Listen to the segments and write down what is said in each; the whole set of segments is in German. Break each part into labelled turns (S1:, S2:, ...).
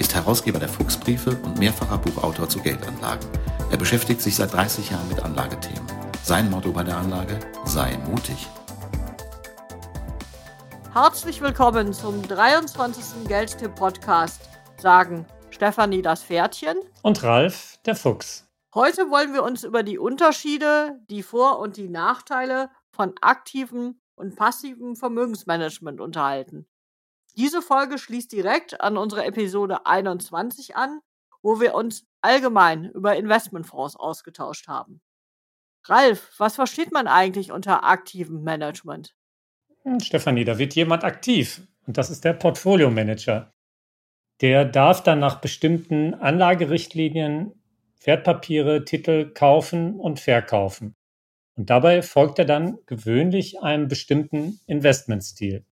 S1: ist Herausgeber der Fuchsbriefe und mehrfacher Buchautor zu Geldanlagen. Er beschäftigt sich seit 30 Jahren mit Anlagethemen. Sein Motto bei der Anlage? Sei mutig.
S2: Herzlich willkommen zum 23. Geldtipp-Podcast. Sagen Stefanie das Pferdchen
S3: und Ralf der Fuchs.
S2: Heute wollen wir uns über die Unterschiede, die Vor- und die Nachteile von aktivem und passivem Vermögensmanagement unterhalten. Diese Folge schließt direkt an unsere Episode 21 an, wo wir uns allgemein über Investmentfonds ausgetauscht haben. Ralf, was versteht man eigentlich unter aktivem Management?
S3: Hm, Stefanie, da wird jemand aktiv und das ist der Portfolio Manager. Der darf dann nach bestimmten Anlagerichtlinien Wertpapiere, Titel kaufen und verkaufen. Und dabei folgt er dann gewöhnlich einem bestimmten Investmentstil.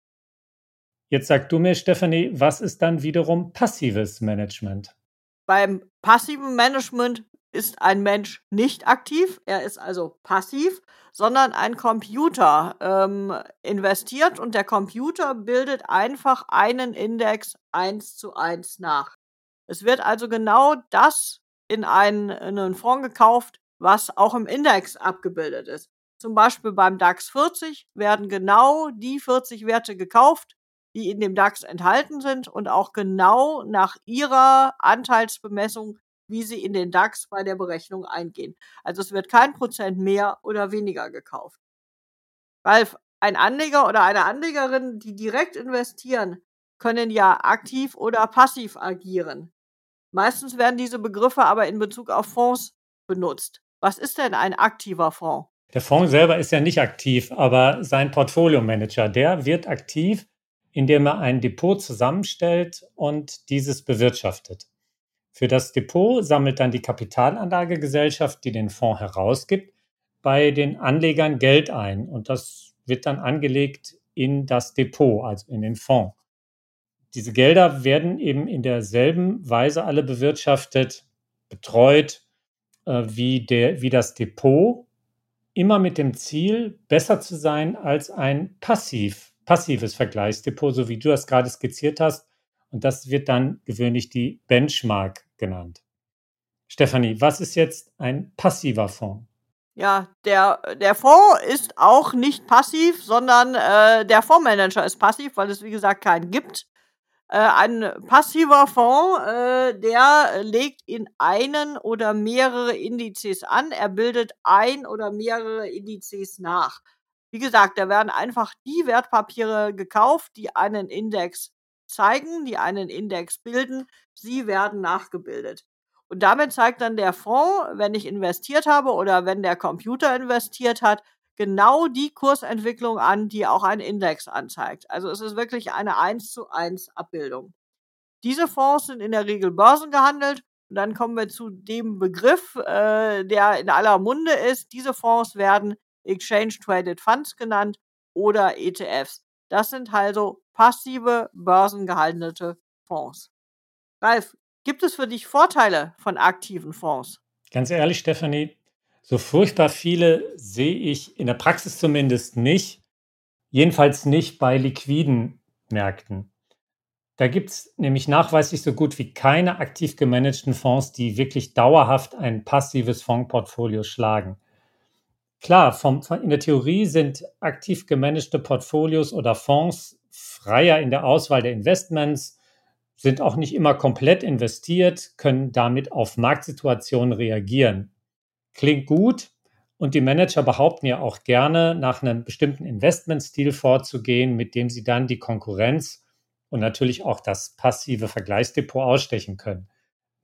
S3: Jetzt sag du mir, Stephanie, was ist dann wiederum passives Management?
S2: Beim passiven Management ist ein Mensch nicht aktiv, er ist also passiv, sondern ein Computer ähm, investiert und der Computer bildet einfach einen Index eins zu eins nach. Es wird also genau das in einen, in einen Fonds gekauft, was auch im Index abgebildet ist. Zum Beispiel beim DAX 40 werden genau die 40 Werte gekauft, die in dem DAX enthalten sind und auch genau nach ihrer Anteilsbemessung, wie sie in den DAX bei der Berechnung eingehen. Also es wird kein Prozent mehr oder weniger gekauft. Weil ein Anleger oder eine Anlegerin, die direkt investieren, können ja aktiv oder passiv agieren. Meistens werden diese Begriffe aber in Bezug auf Fonds benutzt. Was ist denn ein aktiver Fonds?
S3: Der Fonds selber ist ja nicht aktiv, aber sein Portfolio-Manager, der wird aktiv, indem er ein Depot zusammenstellt und dieses bewirtschaftet. Für das Depot sammelt dann die Kapitalanlagegesellschaft, die den Fonds herausgibt, bei den Anlegern Geld ein und das wird dann angelegt in das Depot, also in den Fonds. Diese Gelder werden eben in derselben Weise alle bewirtschaftet, betreut, äh, wie, der, wie das Depot, immer mit dem Ziel, besser zu sein als ein Passiv passives Vergleichsdepot, so wie du das gerade skizziert hast. Und das wird dann gewöhnlich die Benchmark genannt. Stefanie, was ist jetzt ein passiver Fonds?
S2: Ja, der, der Fonds ist auch nicht passiv, sondern äh, der Fondsmanager ist passiv, weil es wie gesagt keinen gibt. Äh, ein passiver Fonds, äh, der legt in einen oder mehrere Indizes an. Er bildet ein oder mehrere Indizes nach. Wie gesagt, da werden einfach die Wertpapiere gekauft, die einen Index zeigen, die einen Index bilden. Sie werden nachgebildet. Und damit zeigt dann der Fonds, wenn ich investiert habe oder wenn der Computer investiert hat, genau die Kursentwicklung an, die auch ein Index anzeigt. Also es ist wirklich eine 1 zu 1 Abbildung. Diese Fonds sind in der Regel börsengehandelt. Und dann kommen wir zu dem Begriff, äh, der in aller Munde ist. Diese Fonds werden Exchange Traded Funds genannt oder ETFs. Das sind also passive börsengehandelte Fonds. Ralf, gibt es für dich Vorteile von aktiven Fonds?
S3: Ganz ehrlich, Stefanie, so furchtbar viele sehe ich in der Praxis zumindest nicht. Jedenfalls nicht bei liquiden Märkten. Da gibt es nämlich nachweislich so gut wie keine aktiv gemanagten Fonds, die wirklich dauerhaft ein passives Fondsportfolio schlagen. Klar, vom, in der Theorie sind aktiv gemanagte Portfolios oder Fonds freier in der Auswahl der Investments, sind auch nicht immer komplett investiert, können damit auf Marktsituationen reagieren. Klingt gut und die Manager behaupten ja auch gerne, nach einem bestimmten Investmentstil vorzugehen, mit dem sie dann die Konkurrenz und natürlich auch das passive Vergleichsdepot ausstechen können.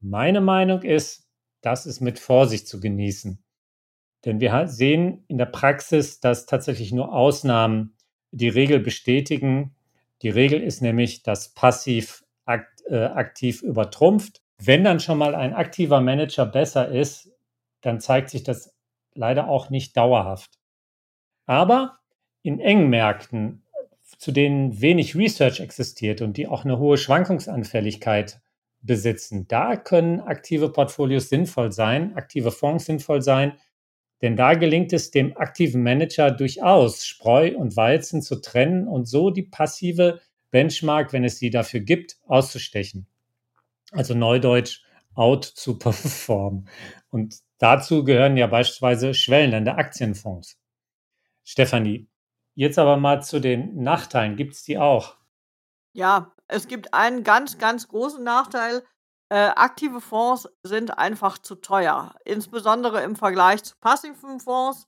S3: Meine Meinung ist, das ist mit Vorsicht zu genießen. Denn wir sehen in der Praxis, dass tatsächlich nur Ausnahmen die Regel bestätigen. Die Regel ist nämlich, dass passiv akt, äh, aktiv übertrumpft. wenn dann schon mal ein aktiver Manager besser ist, dann zeigt sich das leider auch nicht dauerhaft. Aber in engen Märkten, zu denen wenig Research existiert und die auch eine hohe Schwankungsanfälligkeit besitzen, da können aktive Portfolios sinnvoll sein, aktive Fonds sinnvoll sein, denn da gelingt es dem aktiven Manager durchaus, Spreu und Weizen zu trennen und so die passive Benchmark, wenn es sie dafür gibt, auszustechen. Also neudeutsch out zu performen. Und dazu gehören ja beispielsweise Schwellenländer Aktienfonds. Stefanie, jetzt aber mal zu den Nachteilen. Gibt es die auch?
S2: Ja, es gibt einen ganz, ganz großen Nachteil. Äh, aktive Fonds sind einfach zu teuer, insbesondere im Vergleich zu passiven Fonds.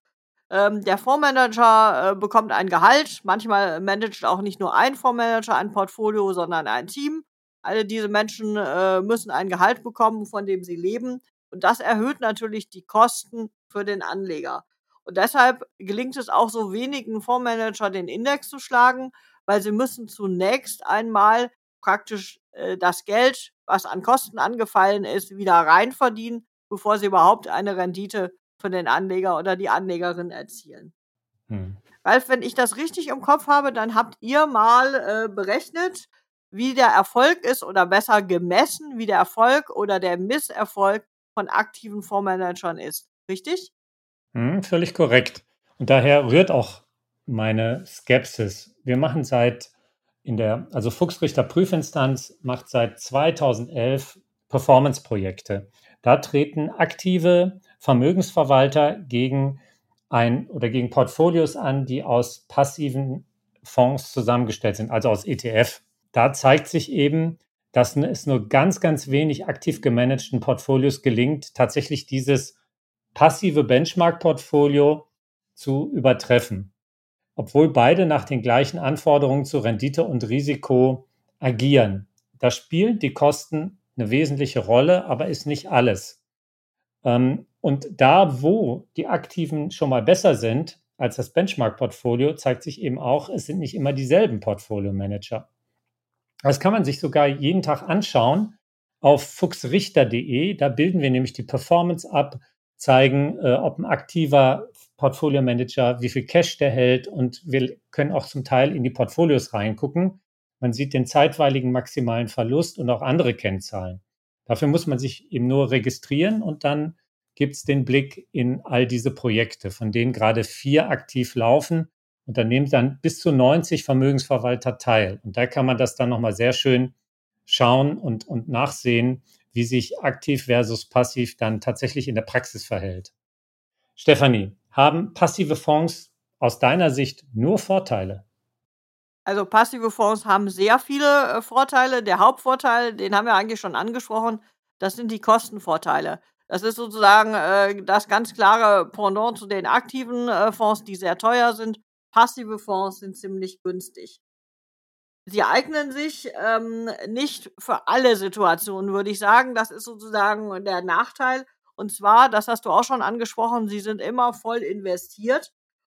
S2: Ähm, der Fondsmanager äh, bekommt ein Gehalt. Manchmal managt auch nicht nur ein Fondsmanager ein Portfolio, sondern ein Team. Alle diese Menschen äh, müssen ein Gehalt bekommen, von dem sie leben. Und das erhöht natürlich die Kosten für den Anleger. Und deshalb gelingt es auch so wenigen Fondsmanager, den Index zu schlagen, weil sie müssen zunächst einmal praktisch äh, das Geld, was an Kosten angefallen ist, wieder reinverdienen, bevor sie überhaupt eine Rendite für den Anleger oder die Anlegerin erzielen. Hm. Ralf, wenn ich das richtig im Kopf habe, dann habt ihr mal äh, berechnet, wie der Erfolg ist oder besser gemessen, wie der Erfolg oder der Misserfolg von aktiven Fondsmanagern ist. Richtig?
S3: Hm, völlig korrekt. Und daher rührt auch meine Skepsis. Wir machen seit in der, also Fuchsrichter Prüfinstanz macht seit 2011 Performance-Projekte. Da treten aktive Vermögensverwalter gegen ein oder gegen Portfolios an, die aus passiven Fonds zusammengestellt sind, also aus ETF. Da zeigt sich eben, dass es nur ganz, ganz wenig aktiv gemanagten Portfolios gelingt, tatsächlich dieses passive Benchmark-Portfolio zu übertreffen obwohl beide nach den gleichen Anforderungen zu Rendite und Risiko agieren. Da spielen die Kosten eine wesentliche Rolle, aber ist nicht alles. Ähm, und da, wo die Aktiven schon mal besser sind als das Benchmark-Portfolio, zeigt sich eben auch, es sind nicht immer dieselben Portfolio-Manager. Das kann man sich sogar jeden Tag anschauen auf fuchsrichter.de. Da bilden wir nämlich die Performance ab, zeigen, äh, ob ein aktiver Portfolio Manager, wie viel Cash der hält und wir können auch zum Teil in die Portfolios reingucken. Man sieht den zeitweiligen maximalen Verlust und auch andere Kennzahlen. Dafür muss man sich eben nur registrieren und dann gibt es den Blick in all diese Projekte, von denen gerade vier aktiv laufen. Und da nehmen dann bis zu 90 Vermögensverwalter teil. Und da kann man das dann nochmal sehr schön schauen und, und nachsehen, wie sich aktiv versus passiv dann tatsächlich in der Praxis verhält. Stefanie, haben passive Fonds aus deiner Sicht nur Vorteile?
S2: Also passive Fonds haben sehr viele äh, Vorteile. Der Hauptvorteil, den haben wir eigentlich schon angesprochen, das sind die Kostenvorteile. Das ist sozusagen äh, das ganz klare Pendant zu den aktiven äh, Fonds, die sehr teuer sind. Passive Fonds sind ziemlich günstig. Sie eignen sich ähm, nicht für alle Situationen, würde ich sagen. Das ist sozusagen der Nachteil. Und zwar, das hast du auch schon angesprochen, sie sind immer voll investiert.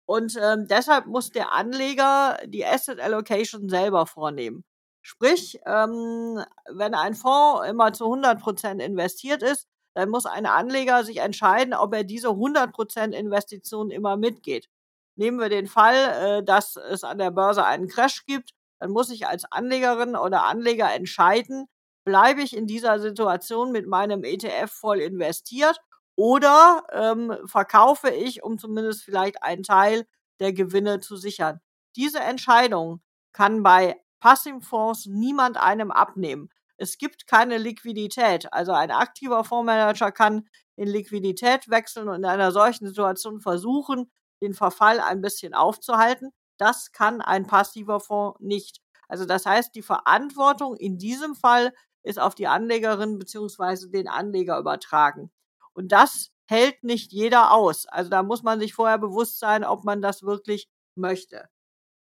S2: Und ähm, deshalb muss der Anleger die Asset Allocation selber vornehmen. Sprich, ähm, wenn ein Fonds immer zu 100% investiert ist, dann muss ein Anleger sich entscheiden, ob er diese 100% Investition immer mitgeht. Nehmen wir den Fall, äh, dass es an der Börse einen Crash gibt, dann muss ich als Anlegerin oder Anleger entscheiden, bleibe ich in dieser Situation mit meinem ETF voll investiert oder ähm, verkaufe ich, um zumindest vielleicht einen Teil der Gewinne zu sichern. Diese Entscheidung kann bei Passivfonds niemand einem abnehmen. Es gibt keine Liquidität. Also ein aktiver Fondsmanager kann in Liquidität wechseln und in einer solchen Situation versuchen, den Verfall ein bisschen aufzuhalten. Das kann ein passiver Fonds nicht. Also das heißt, die Verantwortung in diesem Fall ist auf die Anlegerin beziehungsweise den Anleger übertragen. Und das hält nicht jeder aus. Also da muss man sich vorher bewusst sein, ob man das wirklich möchte.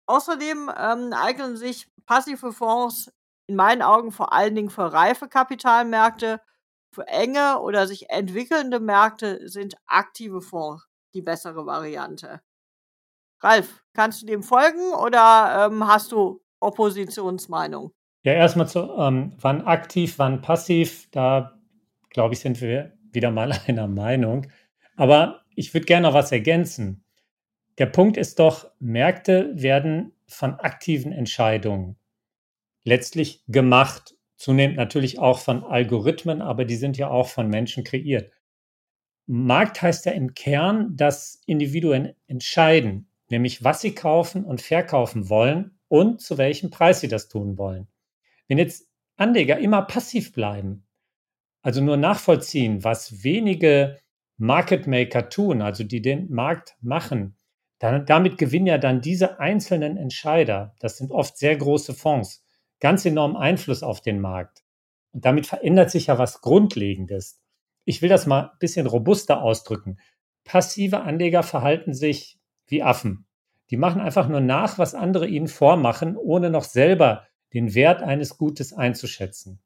S2: Außerdem ähm, eignen sich passive Fonds in meinen Augen vor allen Dingen für reife Kapitalmärkte. Für enge oder sich entwickelnde Märkte sind aktive Fonds die bessere Variante. Ralf, kannst du dem folgen oder ähm, hast du Oppositionsmeinung?
S3: Ja, erstmal zu, ähm, wann aktiv, wann passiv, da glaube ich, sind wir wieder mal einer Meinung. Aber ich würde gerne noch was ergänzen. Der Punkt ist doch, Märkte werden von aktiven Entscheidungen letztlich gemacht. Zunehmend natürlich auch von Algorithmen, aber die sind ja auch von Menschen kreiert. Markt heißt ja im Kern, dass Individuen entscheiden, nämlich was sie kaufen und verkaufen wollen und zu welchem Preis sie das tun wollen. Wenn jetzt Anleger immer passiv bleiben, also nur nachvollziehen, was wenige Market Maker tun, also die den Markt machen, dann, damit gewinnen ja dann diese einzelnen Entscheider, das sind oft sehr große Fonds, ganz enormen Einfluss auf den Markt. Und damit verändert sich ja was Grundlegendes. Ich will das mal ein bisschen robuster ausdrücken. Passive Anleger verhalten sich wie Affen. Die machen einfach nur nach, was andere ihnen vormachen, ohne noch selber den Wert eines Gutes einzuschätzen.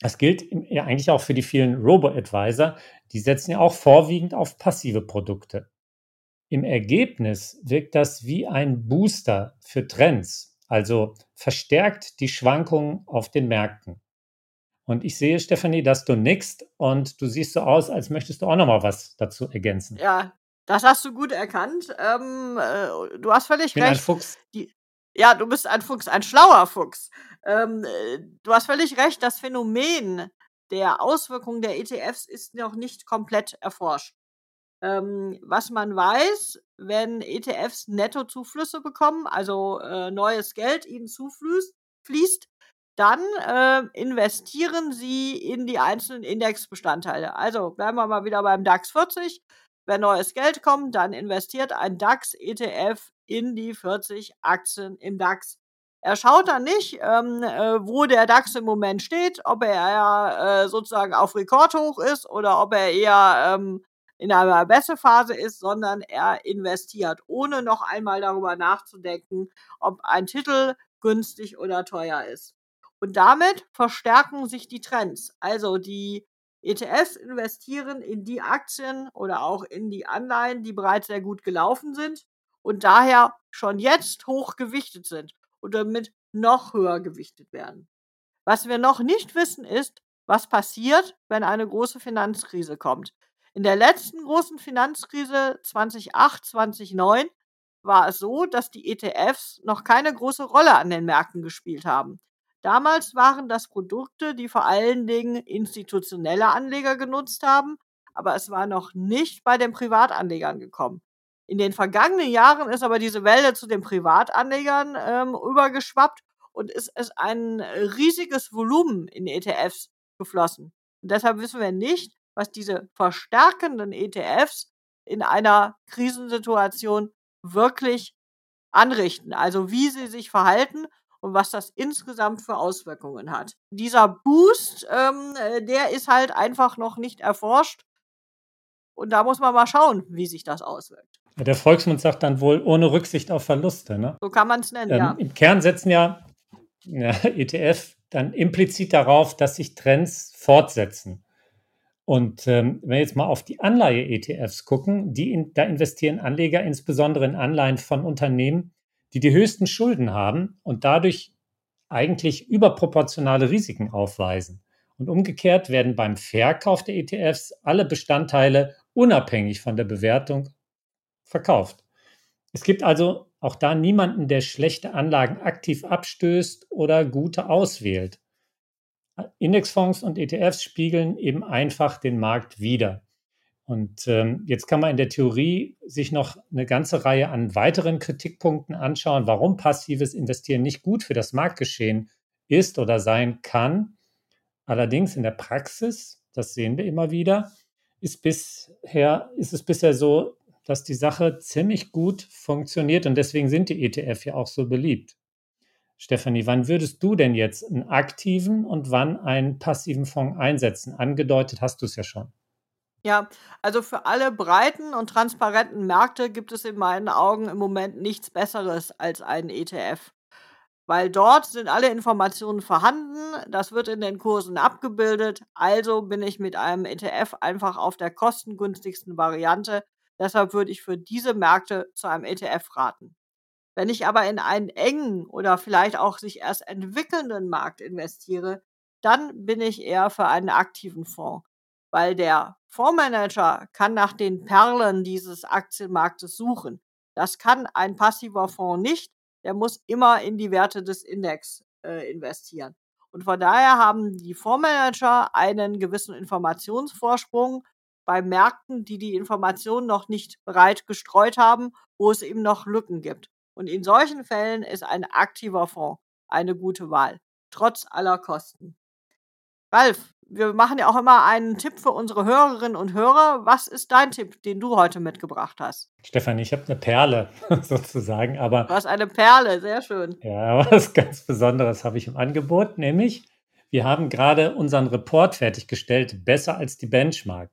S3: Das gilt ja eigentlich auch für die vielen Robo-Advisor. Die setzen ja auch vorwiegend auf passive Produkte. Im Ergebnis wirkt das wie ein Booster für Trends, also verstärkt die Schwankungen auf den Märkten. Und ich sehe, Stefanie, dass du nickst und du siehst so aus, als möchtest du auch noch mal was dazu ergänzen.
S2: Ja, das hast du gut erkannt. Ähm, äh, du hast völlig
S3: ich bin
S2: recht.
S3: ein Fuchs.
S2: Die, ja, du bist ein Fuchs, ein schlauer Fuchs. Ähm, äh, du hast völlig recht, das Phänomen der Auswirkungen der ETFs ist noch nicht komplett erforscht. Ähm, was man weiß, wenn ETFs Nettozuflüsse bekommen, also äh, neues Geld ihnen zufließt, fließt, dann äh, investieren sie in die einzelnen Indexbestandteile. Also bleiben wir mal wieder beim DAX 40. Wenn neues Geld kommt, dann investiert ein DAX-ETF in die 40 Aktien im DAX. Er schaut dann nicht, ähm, äh, wo der DAX im Moment steht, ob er äh, sozusagen auf Rekordhoch ist oder ob er eher ähm, in einer Bessephase ist, sondern er investiert, ohne noch einmal darüber nachzudenken, ob ein Titel günstig oder teuer ist. Und damit verstärken sich die Trends. Also die ETFs investieren in die Aktien oder auch in die Anleihen, die bereits sehr gut gelaufen sind und daher schon jetzt hoch gewichtet sind und damit noch höher gewichtet werden. Was wir noch nicht wissen ist, was passiert, wenn eine große Finanzkrise kommt. In der letzten großen Finanzkrise 2008, 2009 war es so, dass die ETFs noch keine große Rolle an den Märkten gespielt haben. Damals waren das Produkte, die vor allen Dingen institutionelle Anleger genutzt haben, aber es war noch nicht bei den Privatanlegern gekommen. In den vergangenen Jahren ist aber diese Welle zu den Privatanlegern ähm, übergeschwappt und es ist ein riesiges Volumen in ETFs geflossen. Und deshalb wissen wir nicht, was diese verstärkenden ETFs in einer Krisensituation wirklich anrichten, also wie sie sich verhalten und was das insgesamt für Auswirkungen hat. Dieser Boost, ähm, äh, der ist halt einfach noch nicht erforscht. Und da muss man mal schauen, wie sich das auswirkt.
S3: Der Volksmund sagt dann wohl ohne Rücksicht auf Verluste. Ne?
S2: So kann man es nennen, ähm, ja.
S3: Im Kern setzen ja, ja ETF dann implizit darauf, dass sich Trends fortsetzen. Und ähm, wenn wir jetzt mal auf die Anleihe-ETFs gucken, die in, da investieren Anleger insbesondere in Anleihen von Unternehmen, die die höchsten Schulden haben und dadurch eigentlich überproportionale Risiken aufweisen. Und umgekehrt werden beim Verkauf der ETFs alle Bestandteile unabhängig von der Bewertung verkauft. Es gibt also auch da niemanden, der schlechte Anlagen aktiv abstößt oder gute auswählt. Indexfonds und ETFs spiegeln eben einfach den Markt wider. Und ähm, jetzt kann man in der Theorie sich noch eine ganze Reihe an weiteren Kritikpunkten anschauen, warum passives Investieren nicht gut für das Marktgeschehen ist oder sein kann. Allerdings in der Praxis, das sehen wir immer wieder, ist, bisher, ist es bisher so, dass die Sache ziemlich gut funktioniert und deswegen sind die ETF ja auch so beliebt. Stefanie, wann würdest du denn jetzt einen aktiven und wann einen passiven Fonds einsetzen? Angedeutet hast du es ja schon.
S2: Ja, also für alle breiten und transparenten Märkte gibt es in meinen Augen im Moment nichts Besseres als einen ETF. Weil dort sind alle Informationen vorhanden, das wird in den Kursen abgebildet, also bin ich mit einem ETF einfach auf der kostengünstigsten Variante. Deshalb würde ich für diese Märkte zu einem ETF raten. Wenn ich aber in einen engen oder vielleicht auch sich erst entwickelnden Markt investiere, dann bin ich eher für einen aktiven Fonds, weil der Fondsmanager kann nach den Perlen dieses Aktienmarktes suchen. Das kann ein passiver Fonds nicht. Der muss immer in die Werte des Index äh, investieren. Und von daher haben die Fondsmanager einen gewissen Informationsvorsprung bei Märkten, die die Informationen noch nicht breit gestreut haben, wo es eben noch Lücken gibt. Und in solchen Fällen ist ein aktiver Fonds eine gute Wahl, trotz aller Kosten. Ralf, wir machen ja auch immer einen Tipp für unsere Hörerinnen und Hörer. Was ist dein Tipp, den du heute mitgebracht hast?
S3: Stefan, ich habe eine Perle sozusagen, aber.
S2: Du hast eine Perle, sehr schön.
S3: Ja, was ganz Besonderes habe ich im Angebot, nämlich wir haben gerade unseren Report fertiggestellt, besser als die Benchmark.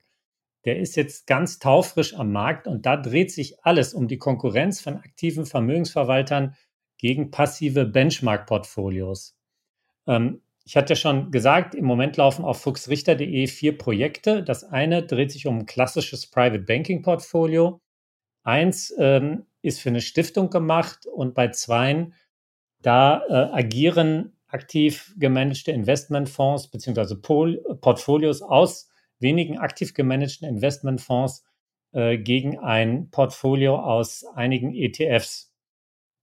S3: Der ist jetzt ganz taufrisch am Markt und da dreht sich alles um die Konkurrenz von aktiven Vermögensverwaltern gegen passive Benchmark-Portfolios. Ähm, ich hatte schon gesagt, im Moment laufen auf fuchsrichter.de vier Projekte. Das eine dreht sich um ein klassisches Private Banking Portfolio. Eins ähm, ist für eine Stiftung gemacht und bei zweien, da äh, agieren aktiv gemanagte Investmentfonds bzw. Portfolios aus wenigen aktiv gemanagten Investmentfonds äh, gegen ein Portfolio aus einigen ETFs.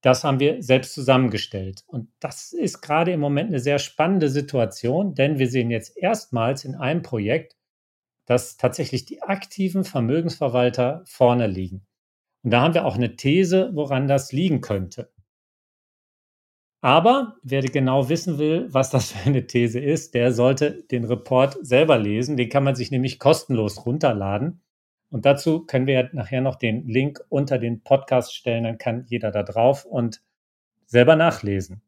S3: Das haben wir selbst zusammengestellt. Und das ist gerade im Moment eine sehr spannende Situation, denn wir sehen jetzt erstmals in einem Projekt, dass tatsächlich die aktiven Vermögensverwalter vorne liegen. Und da haben wir auch eine These, woran das liegen könnte. Aber wer genau wissen will, was das für eine These ist, der sollte den Report selber lesen. Den kann man sich nämlich kostenlos runterladen. Und dazu können wir ja nachher noch den Link unter den Podcast stellen, dann kann jeder da drauf und selber nachlesen.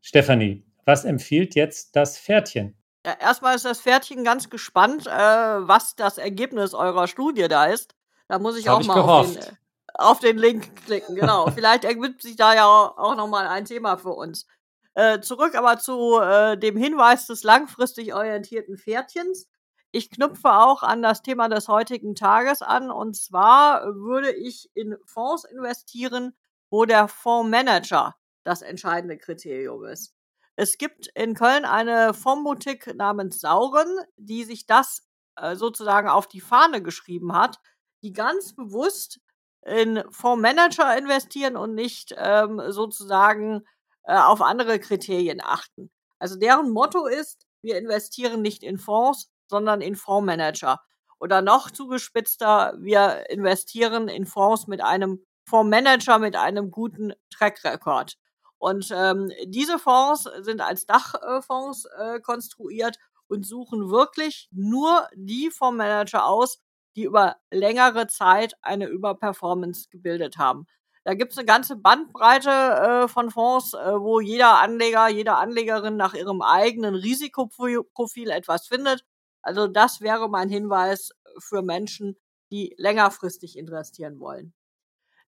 S3: Stefanie, was empfiehlt jetzt das Pferdchen?
S2: Ja, erstmal ist das Pferdchen ganz gespannt, äh, was das Ergebnis eurer Studie da ist. Da muss ich
S3: Hab
S2: auch
S3: ich
S2: mal
S3: gehofft.
S2: auf den, auf den Link klicken. Genau. Vielleicht ergibt sich da ja auch nochmal ein Thema für uns. Äh, zurück aber zu äh, dem Hinweis des langfristig orientierten Pferdchens. Ich knüpfe auch an das Thema des heutigen Tages an. Und zwar würde ich in Fonds investieren, wo der Fondsmanager das entscheidende Kriterium ist. Es gibt in Köln eine Fondsboutique namens Sauren, die sich das äh, sozusagen auf die Fahne geschrieben hat, die ganz bewusst in Fondsmanager investieren und nicht ähm, sozusagen äh, auf andere Kriterien achten. Also deren Motto ist, wir investieren nicht in Fonds, sondern in Fondsmanager. Oder noch zugespitzter, wir investieren in Fonds mit einem Fondsmanager mit einem guten Track Record. Und ähm, diese Fonds sind als Dachfonds äh, konstruiert und suchen wirklich nur die Fondsmanager aus, die über längere Zeit eine Überperformance gebildet haben. Da gibt es eine ganze Bandbreite äh, von Fonds, äh, wo jeder Anleger, jede Anlegerin nach ihrem eigenen Risikoprofil etwas findet. Also das wäre mein Hinweis für Menschen, die längerfristig investieren wollen.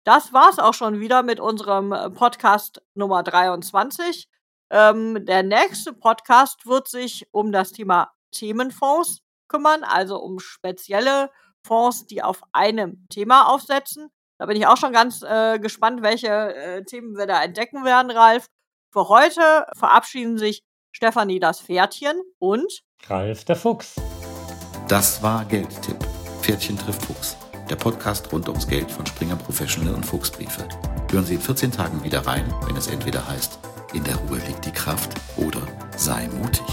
S2: Das war's auch schon wieder mit unserem äh, Podcast Nummer 23. Ähm, der nächste Podcast wird sich um das Thema Themenfonds kümmern, also um spezielle Fonds, die auf einem Thema aufsetzen. Da bin ich auch schon ganz äh, gespannt, welche äh, Themen wir da entdecken werden, Ralf. Für heute verabschieden sich Stefanie das Pferdchen und
S3: Ralf der Fuchs.
S1: Das war Geldtipp. Pferdchen trifft Fuchs. Der Podcast rund ums Geld von Springer Professional und Fuchsbriefe. Hören Sie in 14 Tagen wieder rein, wenn es entweder heißt, in der Ruhe liegt die Kraft oder sei mutig.